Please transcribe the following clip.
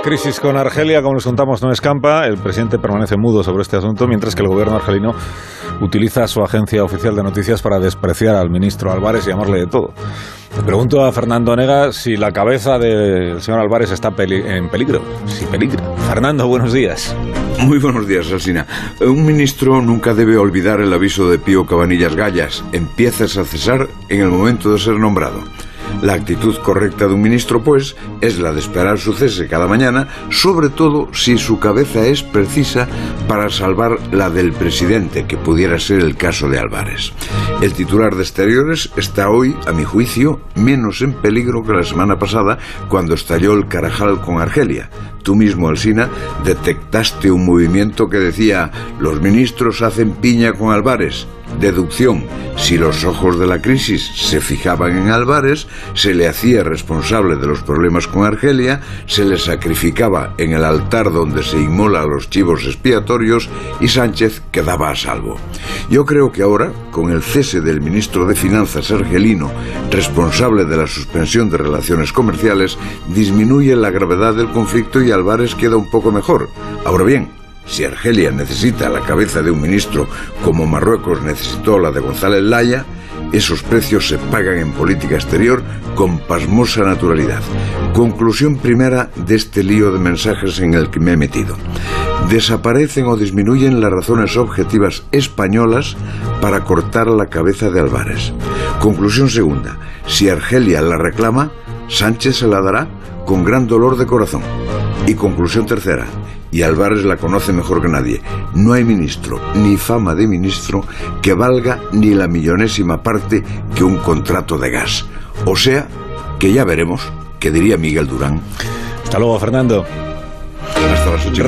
crisis con Argelia, como les contamos, no escampa. El presidente permanece mudo sobre este asunto, mientras que el gobierno argelino utiliza su agencia oficial de noticias para despreciar al ministro Álvarez y llamarle de todo. Le pregunto a Fernando Nega si la cabeza del señor Álvarez está en peligro. Si peligra. Fernando, buenos días. Muy buenos días, Alsina. Un ministro nunca debe olvidar el aviso de Pío Cabanillas Gallas. Empiezas a cesar en el momento de ser nombrado. La actitud correcta de un ministro, pues, es la de esperar su cese cada mañana, sobre todo si su cabeza es precisa para salvar la del presidente, que pudiera ser el caso de Álvarez. El titular de Exteriores está hoy, a mi juicio, menos en peligro que la semana pasada, cuando estalló el Carajal con Argelia. Tú mismo, Alsina, detectaste un movimiento que decía los ministros hacen piña con Álvarez Deducción. Si los ojos de la crisis se fijaban en Álvarez, se le hacía responsable de los problemas con Argelia, se le sacrificaba en el altar donde se inmola a los chivos expiatorios y Sánchez quedaba a salvo. Yo creo que ahora, con el cese del ministro de Finanzas argelino, responsable de la suspensión de relaciones comerciales, disminuye la gravedad del conflicto y Álvarez queda un poco mejor. Ahora bien, si Argelia necesita la cabeza de un ministro como Marruecos necesitó la de González Laya, esos precios se pagan en política exterior con pasmosa naturalidad. Conclusión primera de este lío de mensajes en el que me he metido. Desaparecen o disminuyen las razones objetivas españolas para cortar la cabeza de Álvarez. Conclusión segunda. Si Argelia la reclama, Sánchez se la dará con gran dolor de corazón. Y conclusión tercera y Álvarez la conoce mejor que nadie. No hay ministro, ni fama de ministro, que valga ni la millonésima parte que un contrato de gas. O sea, que ya veremos, que diría Miguel Durán. Hasta luego, Fernando. Hasta las ocho.